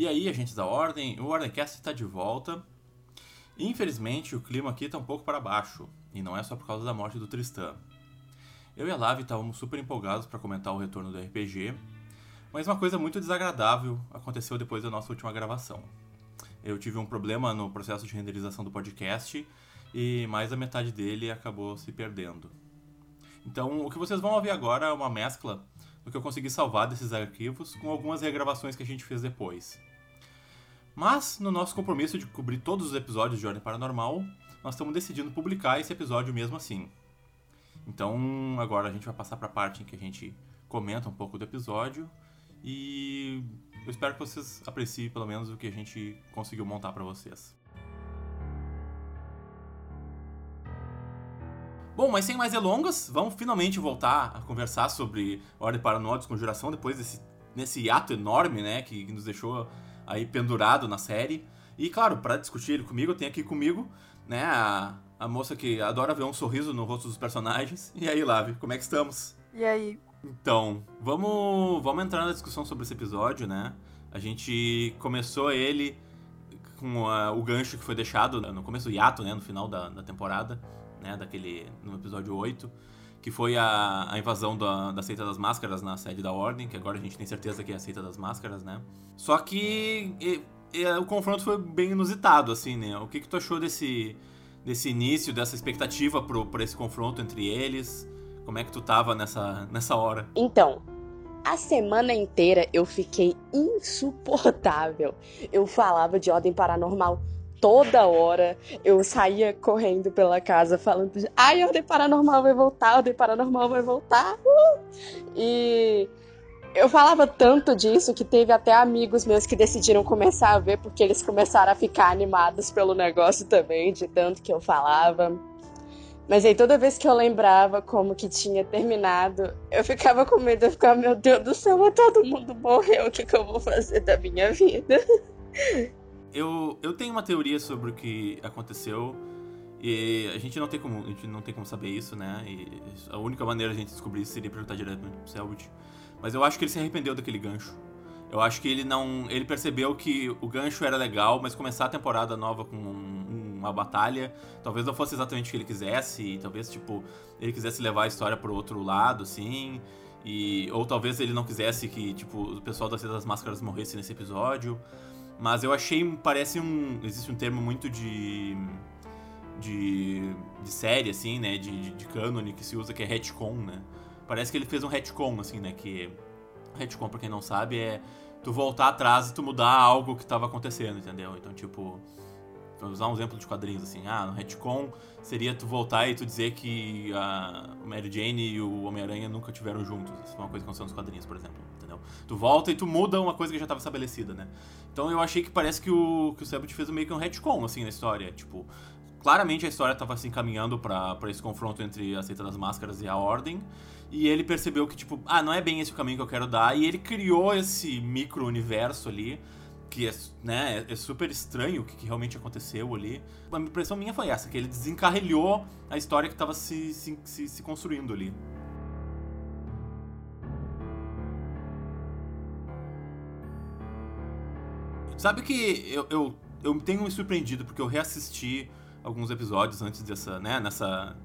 E aí, agentes da Ordem, o Ordemcast está de volta. Infelizmente, o clima aqui está um pouco para baixo, e não é só por causa da morte do Tristan. Eu e a Lavi estávamos super empolgados para comentar o retorno do RPG, mas uma coisa muito desagradável aconteceu depois da nossa última gravação. Eu tive um problema no processo de renderização do podcast e mais da metade dele acabou se perdendo. Então, o que vocês vão ouvir agora é uma mescla do que eu consegui salvar desses arquivos com algumas regravações que a gente fez depois. Mas, no nosso compromisso de cobrir todos os episódios de Ordem Paranormal, nós estamos decidindo publicar esse episódio mesmo assim. Então, agora a gente vai passar para a parte em que a gente comenta um pouco do episódio e eu espero que vocês apreciem pelo menos o que a gente conseguiu montar para vocês. Bom, mas sem mais delongas, vamos finalmente voltar a conversar sobre Ordem Paranormal Desconjuração depois desse nesse ato enorme, né, que nos deixou aí pendurado na série. E claro, para discutir ele comigo, eu tenho aqui comigo, né, a, a moça que adora ver um sorriso no rosto dos personagens. E aí, Lave, como é que estamos? E aí? Então, vamos, vamos entrar na discussão sobre esse episódio, né? A gente começou ele com a, o gancho que foi deixado no começo do hiato, né, no final da, da temporada né, daquele no episódio 8, que foi a, a invasão da, da Seita das Máscaras na sede da Ordem, que agora a gente tem certeza que é a Seita das Máscaras, né? Só que e, e, o confronto foi bem inusitado, assim, né? O que, que tu achou desse, desse início, dessa expectativa por esse confronto entre eles? Como é que tu tava nessa, nessa hora? Então, a semana inteira eu fiquei insuportável. Eu falava de ordem paranormal toda hora eu saía correndo pela casa falando: ai, a ordem paranormal vai voltar, ordem paranormal vai voltar. Uh! E eu falava tanto disso que teve até amigos meus que decidiram começar a ver porque eles começaram a ficar animados pelo negócio também, de tanto que eu falava. Mas aí toda vez que eu lembrava como que tinha terminado, eu ficava com medo, eu ficava, meu Deus do céu, todo mundo morreu, o que, que eu vou fazer da minha vida? Eu, eu tenho uma teoria sobre o que aconteceu e a gente não tem como, a gente não tem como saber isso, né? E a única maneira de a gente descobrir isso seria perguntar diretamente pro Selbit. Mas eu acho que ele se arrependeu daquele gancho. Eu acho que ele não, ele percebeu que o gancho era legal, mas começar a temporada nova com um, uma batalha, talvez não fosse exatamente o que ele quisesse, talvez tipo ele quisesse levar a história pro outro lado, assim. E, ou talvez ele não quisesse que tipo o pessoal das das Máscaras morresse nesse episódio. Mas eu achei, parece um. Existe um termo muito de. de. de série, assim, né? De, de, de cânone que se usa, que é retcon, né? Parece que ele fez um retcon, assim, né? Que. Retcon, pra quem não sabe, é tu voltar atrás e tu mudar algo que tava acontecendo, entendeu? Então, tipo. Vou usar um exemplo de quadrinhos, assim. Ah, no retcon seria tu voltar e tu dizer que a Mary Jane e o Homem-Aranha nunca tiveram juntos. Isso foi uma coisa que aconteceu nos quadrinhos, por exemplo, entendeu? Tu volta e tu muda uma coisa que já estava estabelecida, né? Então eu achei que parece que o, que o Sebut fez meio que um retcon, assim, na história. Tipo, claramente a história estava se encaminhando para esse confronto entre a Seita das Máscaras e a Ordem. E ele percebeu que, tipo, ah, não é bem esse o caminho que eu quero dar. E ele criou esse micro-universo ali, que é, né, é super estranho o que, que, realmente aconteceu ali. A impressão minha foi essa, que ele desencarrilhou a história que estava se, se, se, se construindo ali. Sabe que eu, eu, eu tenho me surpreendido porque eu reassisti alguns episódios antes dessa, né, nessa,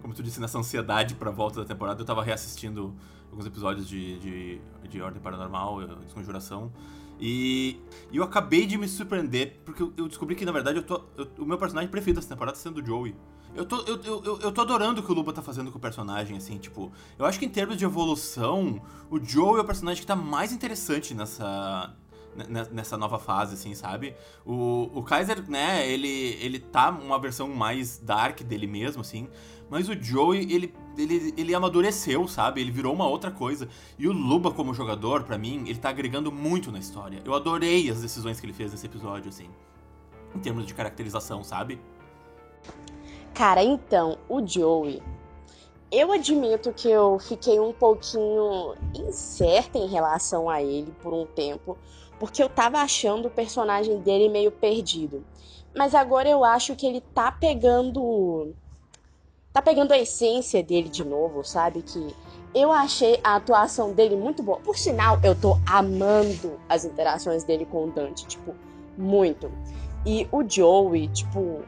como tu disse, nessa ansiedade pra volta da temporada. Eu tava reassistindo alguns episódios de, de, de Ordem Paranormal, Desconjuração. E, eu acabei de me surpreender, porque eu, descobri que, na verdade, eu tô, eu, o meu personagem preferido dessa temporada tá sendo o Joey. Eu tô, eu, eu, eu tô adorando o que o Luba tá fazendo com o personagem, assim, tipo... Eu acho que em termos de evolução, o Joey é o personagem que tá mais interessante nessa, nessa nova fase, assim, sabe? O, o Kaiser, né, ele, ele tá uma versão mais dark dele mesmo, assim, mas o Joey, ele, ele, ele amadureceu, sabe? Ele virou uma outra coisa. E o Luba, como jogador, para mim, ele tá agregando muito na história. Eu adorei as decisões que ele fez nesse episódio, assim, em termos de caracterização, sabe? Cara, então, o Joey, eu admito que eu fiquei um pouquinho incerta em relação a ele por um tempo, porque eu tava achando o personagem dele meio perdido. Mas agora eu acho que ele tá pegando tá pegando a essência dele de novo, sabe? Que Eu achei a atuação dele muito boa. Por sinal, eu tô amando as interações dele com o Dante, tipo, muito. E o Joey, tipo,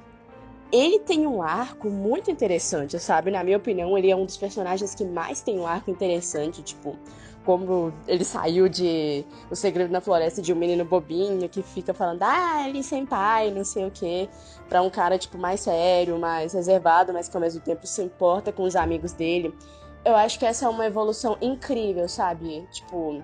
ele tem um arco muito interessante, sabe? Na minha opinião, ele é um dos personagens que mais tem um arco interessante, tipo, como ele saiu de O Segredo na Floresta de um menino bobinho que fica falando, ah, ele sem pai, não sei o quê, pra um cara, tipo, mais sério, mais reservado, mas que ao mesmo tempo se importa com os amigos dele. Eu acho que essa é uma evolução incrível, sabe? Tipo,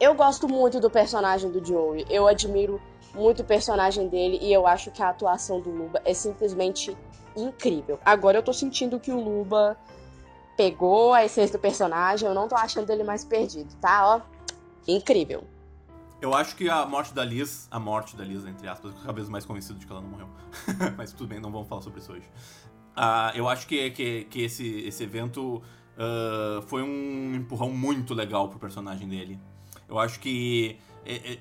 eu gosto muito do personagem do Joey, eu admiro muito o personagem dele e eu acho que a atuação do Luba é simplesmente incrível. Agora eu tô sentindo que o Luba pegou a essência do personagem, eu não tô achando ele mais perdido, tá? Ó, incrível. Eu acho que a morte da Liz, a morte da Liz, entre aspas, cada vez mais convencido de que ela não morreu. Mas tudo bem, não vamos falar sobre isso hoje. Uh, eu acho que, que, que esse, esse evento uh, foi um empurrão muito legal pro personagem dele. Eu acho que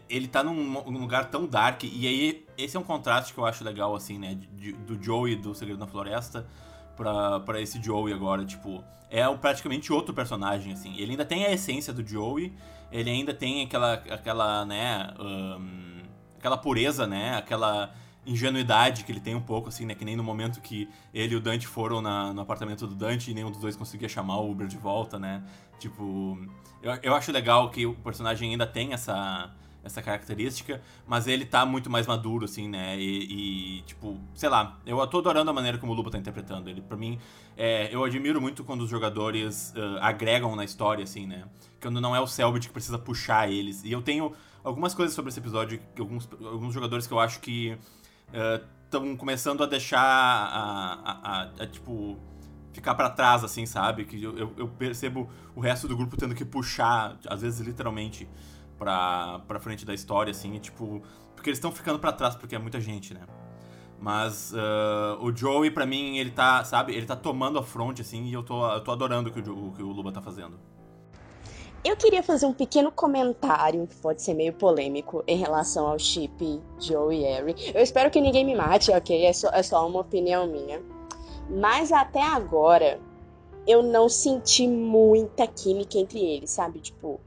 ele tá num, lugar tão dark, e aí esse é um contraste que eu acho legal, assim, né? De, do Joey do Segredo na Floresta pra, esse Joey agora, tipo, é praticamente outro personagem, assim. Ele ainda tem a essência do Joey, ele ainda tem aquela, aquela né, um, aquela pureza, né, aquela ingenuidade que ele tem um pouco, assim, né, que nem no momento que ele e o Dante foram na, no apartamento do Dante e nenhum dos dois conseguia chamar o Uber de volta, né, tipo, eu, eu acho legal que o personagem ainda tem essa essa característica, mas ele tá muito mais maduro, assim, né? E, e, tipo, sei lá, eu tô adorando a maneira como o Luba tá interpretando. Ele, pra mim, é, eu admiro muito quando os jogadores uh, agregam na história, assim, né? Quando não é o Selbit que precisa puxar eles. E eu tenho algumas coisas sobre esse episódio, alguns, alguns jogadores que eu acho que estão uh, começando a deixar a, a, a, a tipo ficar para trás, assim, sabe? Que eu, eu, percebo o resto do grupo tendo que puxar, às vezes literalmente, pra, pra frente da história, assim, tipo. Porque eles estão ficando para trás, porque é muita gente, né? Mas uh, o Joey, pra mim, ele tá, sabe, ele tá tomando a fronte, assim, e eu tô, eu tô adorando o que o, o que o Luba tá fazendo. Eu queria fazer um pequeno comentário, que pode ser meio polêmico, em relação ao chip Joey e Harry. Eu espero que ninguém me mate, ok? É só, é só uma opinião minha. Mas até agora, eu não senti muita química entre eles, sabe? Tipo,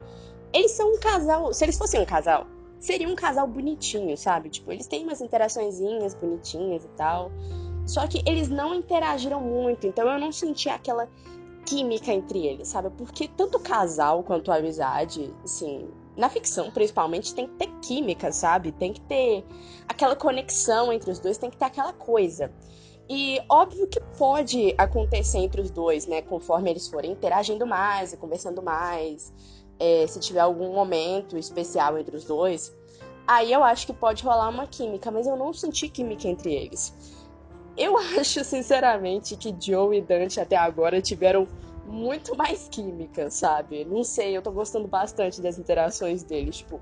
eles são um casal. Se eles fossem um casal, seria um casal bonitinho, sabe? Tipo, eles têm umas interaçõezinhas bonitinhas e tal. Só que eles não interagiram muito, então eu não senti aquela química entre eles, sabe? Porque tanto casal quanto amizade, assim, na ficção principalmente, tem que ter química, sabe? Tem que ter aquela conexão entre os dois, tem que ter aquela coisa. E óbvio que pode acontecer entre os dois, né? Conforme eles forem interagindo mais e conversando mais é, se tiver algum momento especial entre os dois, aí eu acho que pode rolar uma química, mas eu não senti química entre eles. Eu acho, sinceramente, que Joe e Dante até agora tiveram muito mais química, sabe? Não sei, eu tô gostando bastante das interações deles, tipo,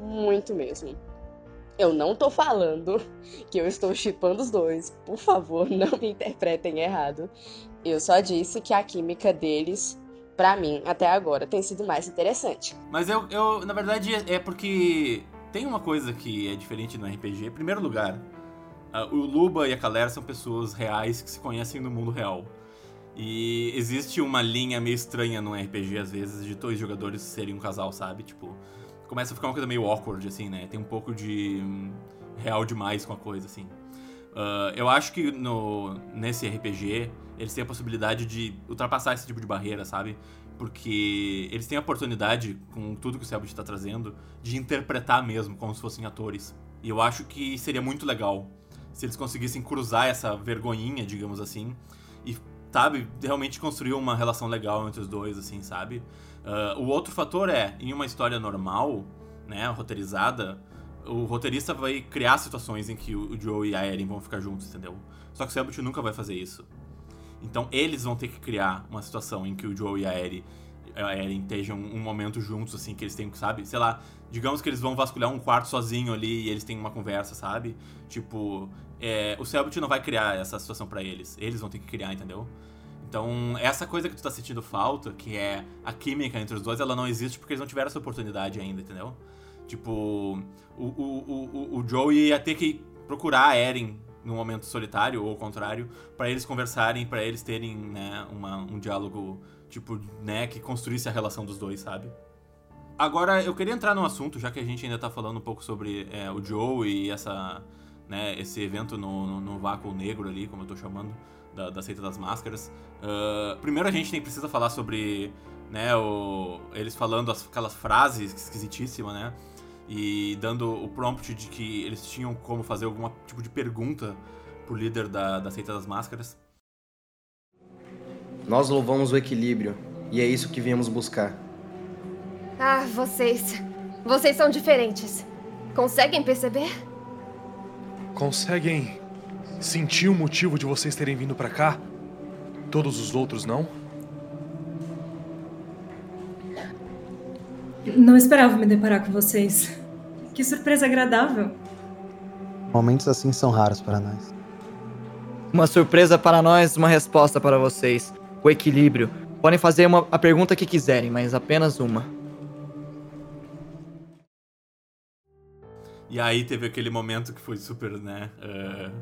muito mesmo. Eu não tô falando que eu estou chipando os dois, por favor, não me interpretem errado. Eu só disse que a química deles para mim, até agora, tem sido mais interessante. Mas eu, eu, na verdade, é porque tem uma coisa que é diferente no RPG. Em primeiro lugar, o Luba e a Kalera são pessoas reais que se conhecem no mundo real. E existe uma linha meio estranha no RPG, às vezes, de dois jogadores serem um casal, sabe? Tipo, começa a ficar uma coisa meio awkward, assim, né? Tem um pouco de hum, real demais com a coisa, assim. Uh, eu acho que no, nesse RPG eles têm a possibilidade de ultrapassar esse tipo de barreira, sabe? Porque eles têm a oportunidade, com tudo que o Selbit está trazendo, de interpretar mesmo como se fossem atores. E eu acho que seria muito legal se eles conseguissem cruzar essa vergonhinha, digamos assim, e, sabe, realmente construir uma relação legal entre os dois, assim, sabe? Uh, o outro fator é, em uma história normal, né, roteirizada, o roteirista vai criar situações em que o Joe e a Erin vão ficar juntos, entendeu? Só que o Selbit nunca vai fazer isso. Então eles vão ter que criar uma situação em que o Joe e a Eri, a Eren estejam um momento juntos, assim, que eles têm, sabe? Sei lá, digamos que eles vão vasculhar um quarto sozinho ali e eles têm uma conversa, sabe? Tipo, é, o Selbit não vai criar essa situação para eles. Eles vão ter que criar, entendeu? Então, essa coisa que tu tá sentindo falta, que é a química entre os dois, ela não existe porque eles não tiveram essa oportunidade ainda, entendeu? Tipo, o, o, o, o Joe ia ter que procurar a Eren num momento solitário ou ao contrário, para eles conversarem, para eles terem né, uma, um diálogo tipo, né, que construísse a relação dos dois, sabe? Agora, eu queria entrar num assunto, já que a gente ainda tá falando um pouco sobre é, o Joe e essa, né, esse evento no, no, no, vácuo negro ali, como eu tô chamando, da, da seita das máscaras. Uh, primeiro a gente tem, precisa falar sobre, né, o, eles falando as, aquelas frases esquisitíssimas, né, e dando o prompt de que eles tinham como fazer algum tipo de pergunta pro líder da, da seita das máscaras. Nós louvamos o equilíbrio, e é isso que viemos buscar. Ah, vocês. Vocês são diferentes. Conseguem perceber? Conseguem sentir o motivo de vocês terem vindo para cá? Todos os outros não? Não esperava me deparar com vocês. Que surpresa agradável. Momentos assim são raros para nós. Uma surpresa para nós, uma resposta para vocês. O equilíbrio. Podem fazer uma, a pergunta que quiserem, mas apenas uma. E aí teve aquele momento que foi super, né? Uh,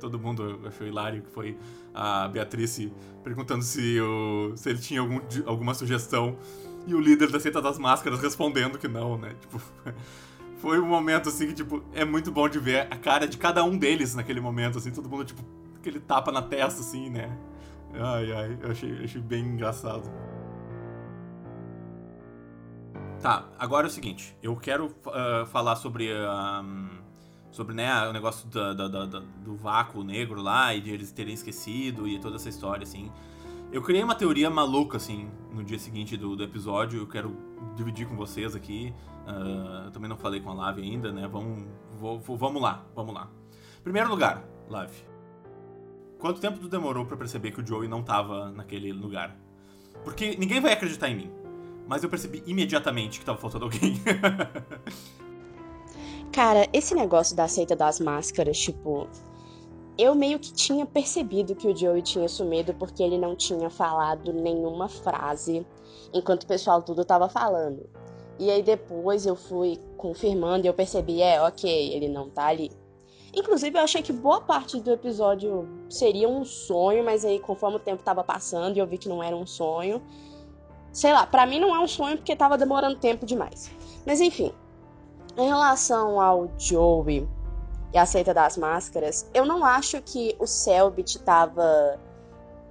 todo mundo achou hilário, que foi a Beatriz perguntando se, o, se ele tinha algum, alguma sugestão e o líder da seita das máscaras respondendo que não, né? Tipo, foi um momento assim que, tipo, é muito bom de ver a cara de cada um deles naquele momento, assim, todo mundo, tipo, aquele tapa na testa, assim, né? Ai, ai, eu achei, achei bem engraçado. Tá, agora é o seguinte, eu quero uh, falar sobre uh, sobre né, o negócio da, do vácuo negro lá e de eles terem esquecido e toda essa história, assim. Eu criei uma teoria maluca, assim, no dia seguinte do, do episódio, eu quero dividir com vocês aqui. Uh, eu também não falei com a Lave ainda, né? Vamos, vou, vou, vamos lá, vamos lá. Primeiro lugar, Lave. Quanto tempo tu demorou para perceber que o Joey não tava naquele lugar? Porque ninguém vai acreditar em mim mas eu percebi imediatamente que tava faltando alguém. Cara, esse negócio da seita das máscaras, tipo, eu meio que tinha percebido que o Joey tinha sumido porque ele não tinha falado nenhuma frase enquanto o pessoal tudo tava falando. E aí depois eu fui confirmando e eu percebi, é, ok, ele não tá ali. Inclusive eu achei que boa parte do episódio seria um sonho, mas aí conforme o tempo tava passando e eu vi que não era um sonho, Sei lá, para mim não é um sonho porque tava demorando tempo demais. Mas enfim, em relação ao Joey e a seita das máscaras, eu não acho que o Selbit tava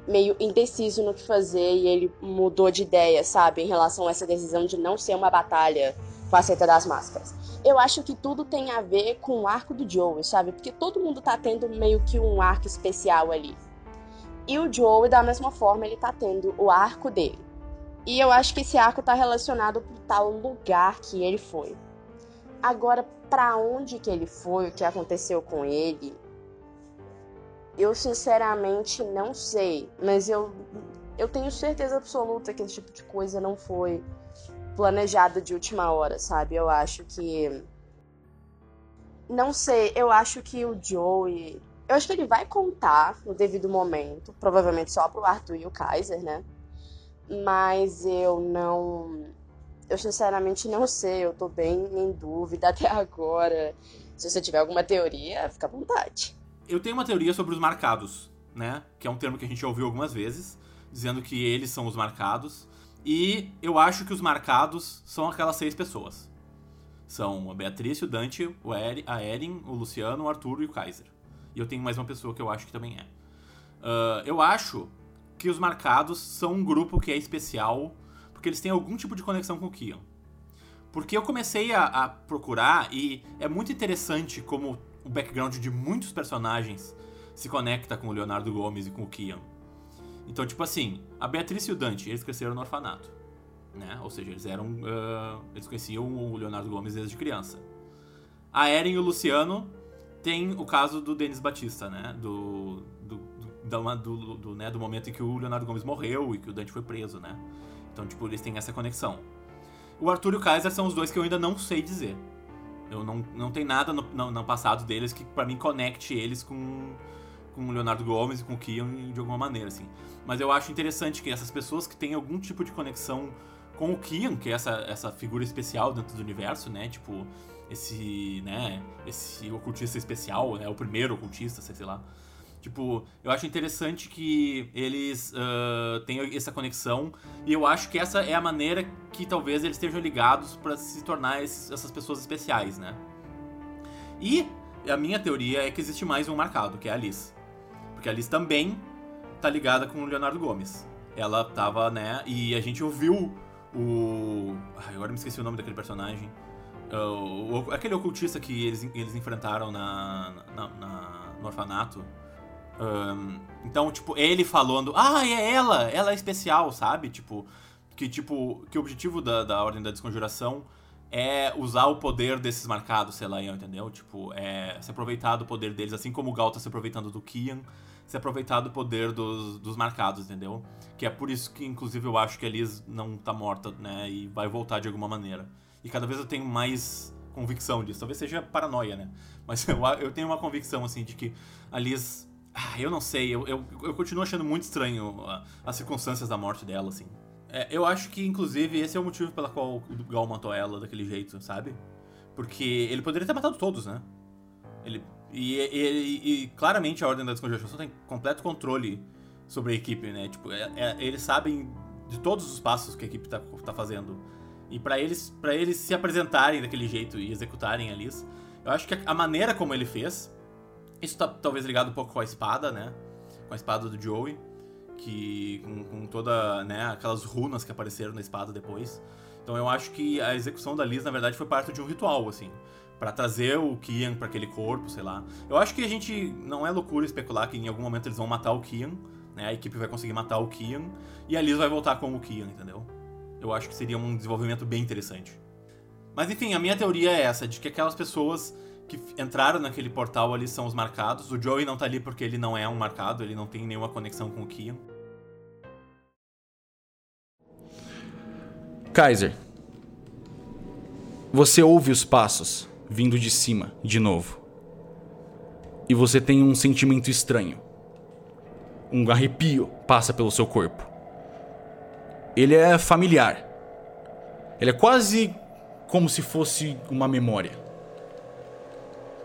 meio indeciso no que fazer e ele mudou de ideia, sabe, em relação a essa decisão de não ser uma batalha com a seita das máscaras. Eu acho que tudo tem a ver com o arco do Joey, sabe? Porque todo mundo tá tendo meio que um arco especial ali. E o Joey, da mesma forma, ele tá tendo o arco dele. E eu acho que esse arco tá relacionado pro tal lugar que ele foi. Agora, para onde que ele foi, o que aconteceu com ele, eu sinceramente não sei, mas eu eu tenho certeza absoluta que esse tipo de coisa não foi planejado de última hora, sabe? Eu acho que não sei, eu acho que o Joey, eu acho que ele vai contar no devido momento, provavelmente só pro Arthur e o Kaiser, né? mas eu não. Eu sinceramente não sei, eu tô bem em dúvida até agora. Se você tiver alguma teoria, fica à vontade. Eu tenho uma teoria sobre os marcados, né? Que é um termo que a gente já ouviu algumas vezes, dizendo que eles são os marcados. E eu acho que os marcados são aquelas seis pessoas. São a Beatriz, o Dante, o Eri, a Erin, o Luciano, o Arthur e o Kaiser. E eu tenho mais uma pessoa que eu acho que também é. Uh, eu acho que os marcados são um grupo que é especial porque eles têm algum tipo de conexão com o Kian. Porque eu comecei a, a, procurar e é muito interessante como o background de muitos personagens se conecta com o Leonardo Gomes e com o Kian. Então, tipo assim, a Beatriz e o Dante, eles cresceram no orfanato. Né? Ou seja, eles eram. Uh, eles conheciam o Leonardo Gomes desde criança. A Eren e o Luciano tem o caso do Denis Batista, né? Do, do do, do, do, né, do momento em que o Leonardo Gomes morreu e que o Dante foi preso, né? Então, tipo, eles têm essa conexão. O Arthur e o Kaiser são os dois que eu ainda não sei dizer. Eu não, não tem nada no, no, no passado deles que para mim conecte eles com, com o Leonardo Gomes e com o Kian de alguma maneira, assim. Mas eu acho interessante que essas pessoas que têm algum tipo de conexão com o Kian, que é essa, essa figura especial dentro do universo, né? Tipo, esse, né, esse ocultista especial, né? O primeiro ocultista, sei lá Tipo, eu acho interessante que eles uh, tenham essa conexão e eu acho que essa é a maneira que talvez eles estejam ligados para se tornar esses, essas pessoas especiais, né? E a minha teoria é que existe mais um marcado, que é a Alice. Porque a Alice também tá ligada com o Leonardo Gomes. Ela tava, né? E a gente ouviu o. Ai, agora me esqueci o nome daquele personagem. Uh, o, aquele ocultista que eles, eles enfrentaram na, na, na no orfanato. Um, então, tipo, ele falando, ah, é ela, ela é especial, sabe? Tipo, que tipo, que o objetivo da, da Ordem da Desconjuração é usar o poder desses marcados, sei lá, entendeu? Tipo, é se aproveitar do poder deles, assim como o Gal tá se aproveitando do Kian, se aproveitar do poder dos, dos marcados, entendeu? Que é por isso que, inclusive, eu acho que a Liz não tá morta, né? E vai voltar de alguma maneira. E cada vez eu tenho mais convicção disso. Talvez seja paranoia, né? Mas eu, eu tenho uma convicção, assim, de que a Liz ah, eu não sei, eu, eu, eu, continuo achando muito estranho as circunstâncias da morte dela, assim. É, eu acho que, inclusive, esse é o motivo pela qual o Gal matou ela daquele jeito, sabe? Porque ele poderia ter matado todos, né? Ele, e, e, e claramente a Ordem da Descongelação tem completo controle sobre a equipe, né? Tipo, é, é, eles sabem de todos os passos que a equipe tá, tá fazendo. E para eles, para eles se apresentarem daquele jeito e executarem a Liz, eu acho que a, a maneira como ele fez isso tá talvez ligado um pouco com a espada, né? Com a espada do Joey. Que. Com, com toda. né? Aquelas runas que apareceram na espada depois. Então eu acho que a execução da Liz, na verdade, foi parte de um ritual, assim. para trazer o Kian para aquele corpo, sei lá. Eu acho que a gente. Não é loucura especular que em algum momento eles vão matar o Kian. Né? A equipe vai conseguir matar o Kian. E a Liz vai voltar com o Kian, entendeu? Eu acho que seria um desenvolvimento bem interessante. Mas enfim, a minha teoria é essa, de que aquelas pessoas que entraram naquele portal ali são os marcados. O Joey não tá ali porque ele não é um marcado, ele não tem nenhuma conexão com o Kian. Kaiser, você ouve os passos vindo de cima, de novo. E você tem um sentimento estranho. Um arrepio passa pelo seu corpo. Ele é familiar. Ele é quase como se fosse uma memória.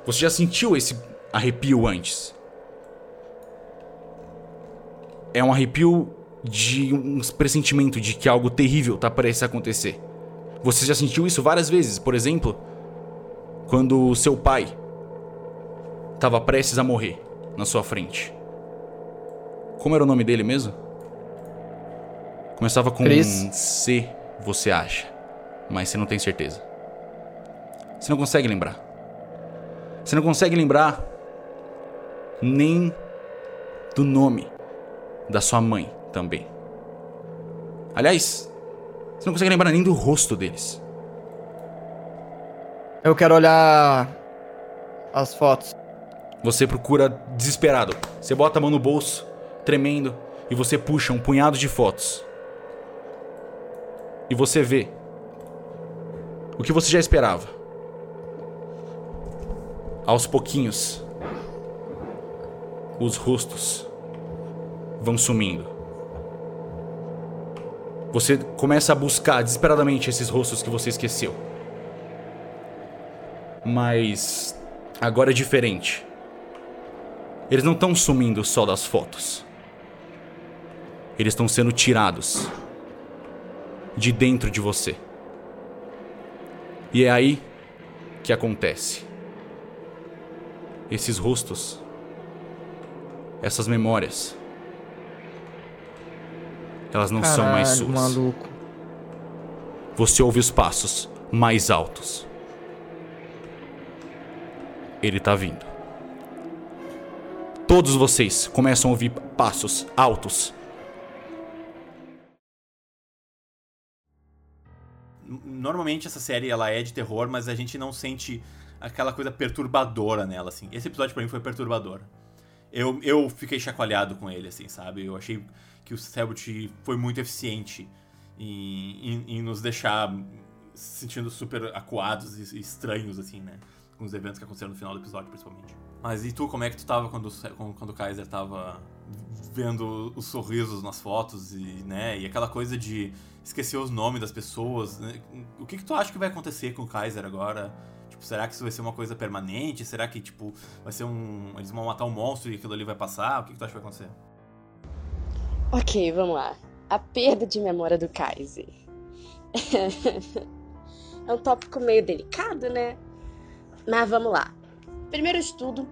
Você já sentiu esse arrepio antes? É um arrepio de um pressentimento de que algo terrível está prestes a acontecer. Você já sentiu isso várias vezes, por exemplo, quando seu pai estava prestes a morrer na sua frente. Como era o nome dele mesmo? Começava com Chris. C, você acha, mas você não tem certeza. Você não consegue lembrar. Você não consegue lembrar nem do nome da sua mãe também. Aliás, você não consegue lembrar nem do rosto deles. Eu quero olhar as fotos. Você procura desesperado. Você bota a mão no bolso, tremendo, e você puxa um punhado de fotos. E você vê o que você já esperava aos pouquinhos, os rostos vão sumindo. Você começa a buscar desesperadamente esses rostos que você esqueceu. Mas agora é diferente. Eles não estão sumindo só das fotos. Eles estão sendo tirados de dentro de você. E é aí que acontece esses rostos, essas memórias. Elas não Caralho, são mais suas. Maluco. Você ouve os passos mais altos. Ele tá vindo. Todos vocês começam a ouvir passos altos. Normalmente essa série ela é de terror, mas a gente não sente aquela coisa perturbadora nela, assim. Esse episódio para mim foi perturbador. Eu, eu fiquei chacoalhado com ele, assim, sabe? Eu achei que o Selbit foi muito eficiente em, em, em, nos deixar se sentindo super acuados e estranhos, assim, né? Com os eventos que aconteceram no final do episódio, principalmente. Mas e tu, como é que tu tava quando, quando o Kaiser tava vendo os sorrisos nas fotos e, né? E aquela coisa de esquecer os nomes das pessoas, né? O que que tu acha que vai acontecer com o Kaiser agora? Será que isso vai ser uma coisa permanente? Será que, tipo, vai ser um. Eles vão matar um monstro e aquilo ali vai passar? O que, que tu acha que vai acontecer? Ok, vamos lá. A perda de memória do Kaiser. é um tópico meio delicado, né? Mas vamos lá. Primeiro de tudo,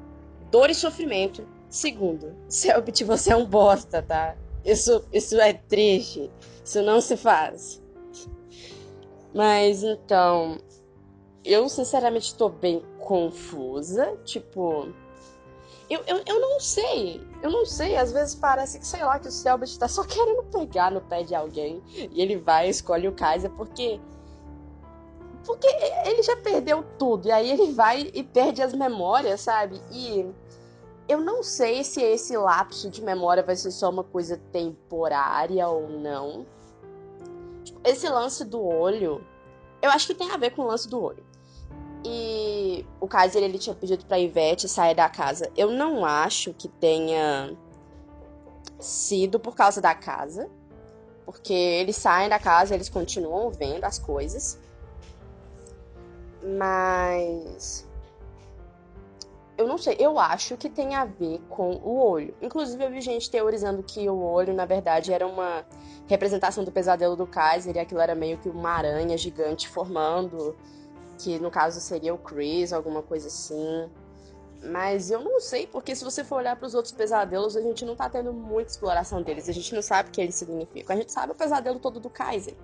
dor e sofrimento. Segundo, Selbit, você é um bosta, tá? Isso, isso é triste. Isso não se faz. Mas então, eu sinceramente tô bem confusa. Tipo, eu, eu, eu não sei. Eu não sei. Às vezes parece que, sei lá, que o Selbit tá só querendo pegar no pé de alguém. E ele vai escolhe o Kaiser porque. Porque ele já perdeu tudo. E aí ele vai e perde as memórias, sabe? E eu não sei se esse lapso de memória vai ser só uma coisa temporária ou não. Tipo, esse lance do olho, eu acho que tem a ver com o lance do olho. E o Kaiser ele tinha pedido pra Ivete sair da casa. Eu não acho que tenha sido por causa da casa. Porque eles saem da casa, eles continuam vendo as coisas. Mas eu não sei, eu acho que tem a ver com o olho. Inclusive, eu vi gente teorizando que o olho, na verdade, era uma representação do pesadelo do Kaiser e aquilo era meio que uma aranha gigante formando, que no caso seria o Chris, alguma coisa assim. Mas eu não sei, porque se você for olhar para os outros pesadelos, a gente não tá tendo muita exploração deles. A gente não sabe o que eles significam. A gente sabe o pesadelo todo do Kaiser.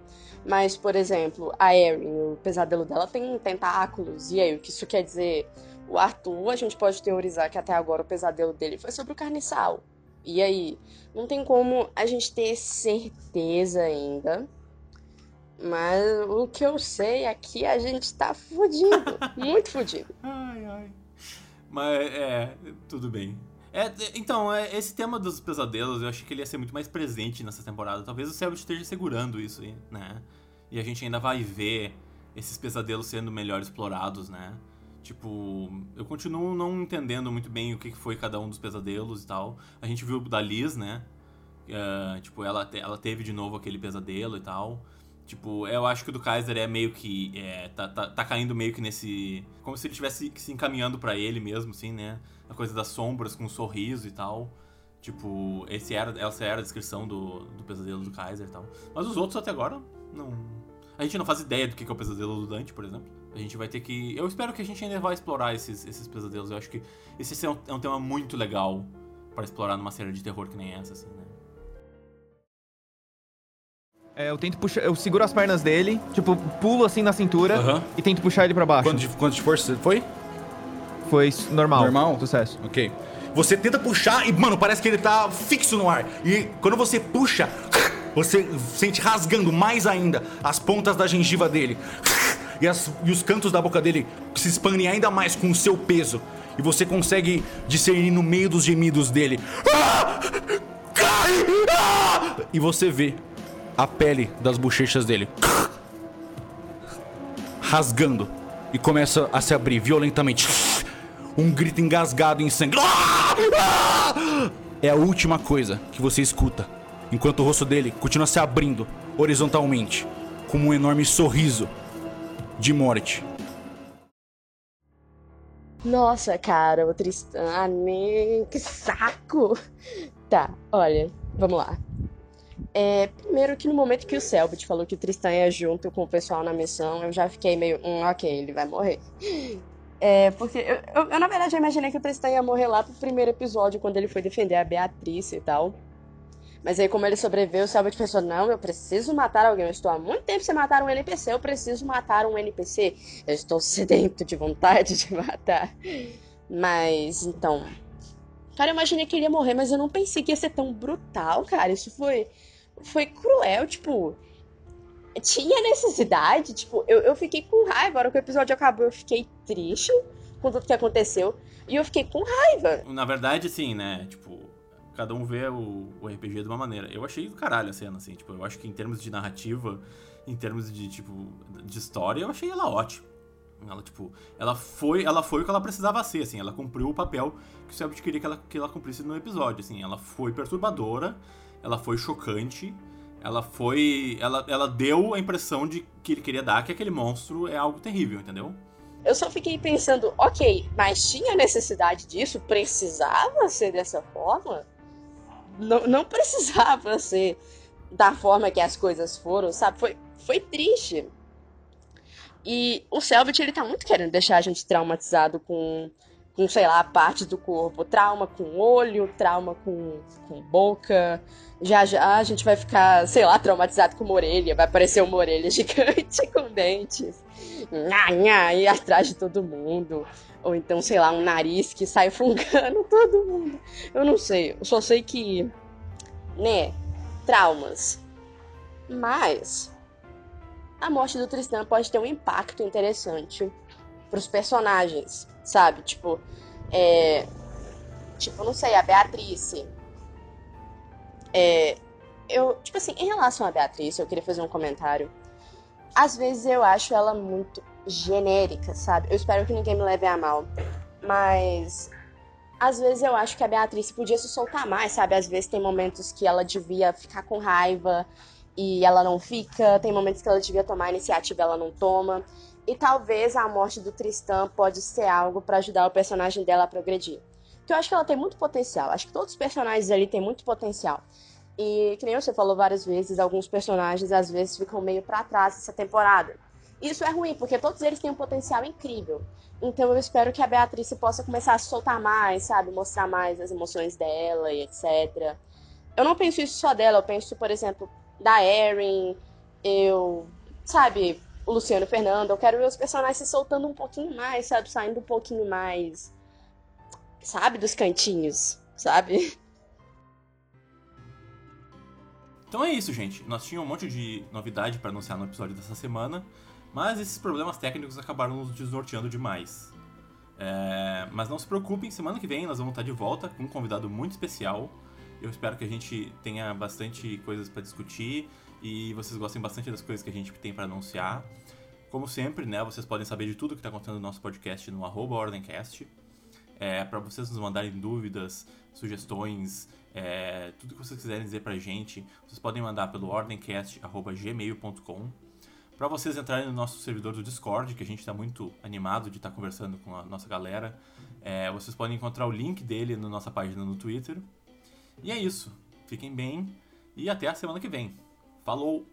Mas, por exemplo, a Erin, o pesadelo dela tem tentáculos. E aí, o que isso quer dizer? O Arthur, a gente pode teorizar que até agora o pesadelo dele foi sobre o carniçal. E aí, não tem como a gente ter certeza ainda. Mas o que eu sei aqui, a gente tá fudido. muito fudido. Ai, ai. Mas é, tudo bem. É, então, é, esse tema dos pesadelos, eu achei que ele ia ser muito mais presente nessa temporada. Talvez o Selbit esteja segurando isso aí, né? E a gente ainda vai ver esses pesadelos sendo melhor explorados, né? Tipo, eu continuo não entendendo muito bem o que foi cada um dos pesadelos e tal. A gente viu da Liz, né? Uh, tipo, ela, ela teve de novo aquele pesadelo e tal. Tipo, eu acho que o do Kaiser é meio que. É, tá, tá, tá caindo meio que nesse. Como se ele estivesse se encaminhando para ele mesmo, assim, né? A coisa das sombras com um sorriso e tal. Tipo, esse era, essa era a descrição do, do pesadelo do Kaiser e tal. Mas os outros até agora não. A gente não faz ideia do que é o pesadelo do Dante, por exemplo. A gente vai ter que. Eu espero que a gente ainda vá explorar esses, esses pesadelos. Eu acho que esse é um, é um tema muito legal para explorar numa série de terror que nem essa, assim, né? É, eu tento puxar. Eu seguro as pernas dele, tipo, pulo assim na cintura Aham. e tento puxar ele pra baixo. Quanto de, quanto de força foi? Foi normal. Normal? Sucesso. Ok. Você tenta puxar e, mano, parece que ele tá fixo no ar. E quando você puxa, você sente rasgando mais ainda as pontas da gengiva dele. E, as- e os cantos da boca dele se expandem ainda mais com o seu peso. E você consegue discernir no meio dos gemidos dele. "Ah! Ah!" E você vê a pele das bochechas dele rasgando e começa a se abrir violentamente. Um grito engasgado em sangue. É a última coisa que você escuta, enquanto o rosto dele continua se abrindo horizontalmente, como um enorme sorriso de morte. Nossa, cara, o Tristan. Ah, nem. Que saco! Tá, olha, vamos lá. É, primeiro que no momento que o Selbit falou que o Tristan ia junto com o pessoal na missão, eu já fiquei meio, hum, ok, ele vai morrer. É, porque eu, eu, eu, na verdade eu imaginei que o Tristan ia morrer lá pro primeiro episódio, quando ele foi defender a Beatriz e tal. Mas aí, como ele sobreviveu, o Selbit pensou: não, eu preciso matar alguém. Eu estou há muito tempo sem matar um NPC, eu preciso matar um NPC. Eu estou sedento de vontade de matar. Mas, então. Cara, eu imaginei que ele ia morrer, mas eu não pensei que ia ser tão brutal, cara. Isso foi. Foi cruel, tipo. Tinha necessidade, tipo, eu, eu fiquei com raiva. A hora que o episódio acabou, eu fiquei triste com tudo que aconteceu. E eu fiquei com raiva. Na verdade, assim, né? Tipo, cada um vê o, o RPG de uma maneira. Eu achei do caralho a cena, assim. Tipo, eu acho que em termos de narrativa, em termos de, tipo, de história, eu achei ela ótima. Ela, tipo, ela foi, ela foi o que ela precisava ser, assim. Ela cumpriu o papel que o Selbit queria que ela, que ela cumprisse no episódio, assim. Ela foi perturbadora, ela foi chocante, ela foi... Ela, ela deu a impressão de que ele queria dar que aquele monstro é algo terrível, entendeu? Eu só fiquei pensando, ok, mas tinha necessidade disso? Precisava ser dessa forma? Não, não precisava ser da forma que as coisas foram, sabe? Foi, foi triste. E o Selbit, ele tá muito querendo deixar a gente traumatizado com, com sei lá, partes do corpo. Trauma com olho, trauma com, com boca. Já já a gente vai ficar, sei lá, traumatizado com uma orelha. Vai aparecer uma orelha gigante com dentes. Nha, nha, e atrás de todo mundo. Ou então, sei lá, um nariz que sai fungando todo mundo. Eu não sei. Eu só sei que. Né? Traumas. Mas. A morte do Tristan pode ter um impacto interessante pros personagens, sabe? Tipo. É. Tipo, não sei, a Beatrice. É. Eu, tipo assim, em relação a Beatriz, eu queria fazer um comentário. Às vezes eu acho ela muito genérica, sabe? Eu espero que ninguém me leve a mal. Mas às vezes eu acho que a Beatriz podia se soltar mais, sabe? Às vezes tem momentos que ela devia ficar com raiva e ela não fica, tem momentos que ela devia tomar iniciativa e ela não toma. E talvez a morte do Tristan pode ser algo para ajudar o personagem dela a progredir. Porque eu acho que ela tem muito potencial. Acho que todos os personagens ali têm muito potencial. E, que nem você falou várias vezes, alguns personagens às vezes ficam meio para trás essa temporada. Isso é ruim, porque todos eles têm um potencial incrível. Então eu espero que a Beatriz possa começar a soltar mais, sabe? Mostrar mais as emoções dela e etc. Eu não penso isso só dela, eu penso, por exemplo, da Erin, eu. Sabe? O Luciano Fernando. Eu quero ver os personagens se soltando um pouquinho mais, sabe? Saindo um pouquinho mais. Sabe? Dos cantinhos, sabe? Então é isso, gente. Nós tínhamos um monte de novidade para anunciar no episódio dessa semana, mas esses problemas técnicos acabaram nos desnorteando demais. É... Mas não se preocupem, semana que vem nós vamos estar de volta com um convidado muito especial. Eu espero que a gente tenha bastante coisas para discutir e vocês gostem bastante das coisas que a gente tem para anunciar. Como sempre, né, vocês podem saber de tudo que está acontecendo no nosso podcast no arroba Ordencast. É, para vocês nos mandarem dúvidas, sugestões, é, tudo que vocês quiserem dizer pra gente, vocês podem mandar pelo ordencast.gmail.com. Para vocês entrarem no nosso servidor do Discord, que a gente está muito animado de estar tá conversando com a nossa galera, é, vocês podem encontrar o link dele na nossa página no Twitter. E é isso. Fiquem bem e até a semana que vem. Falou!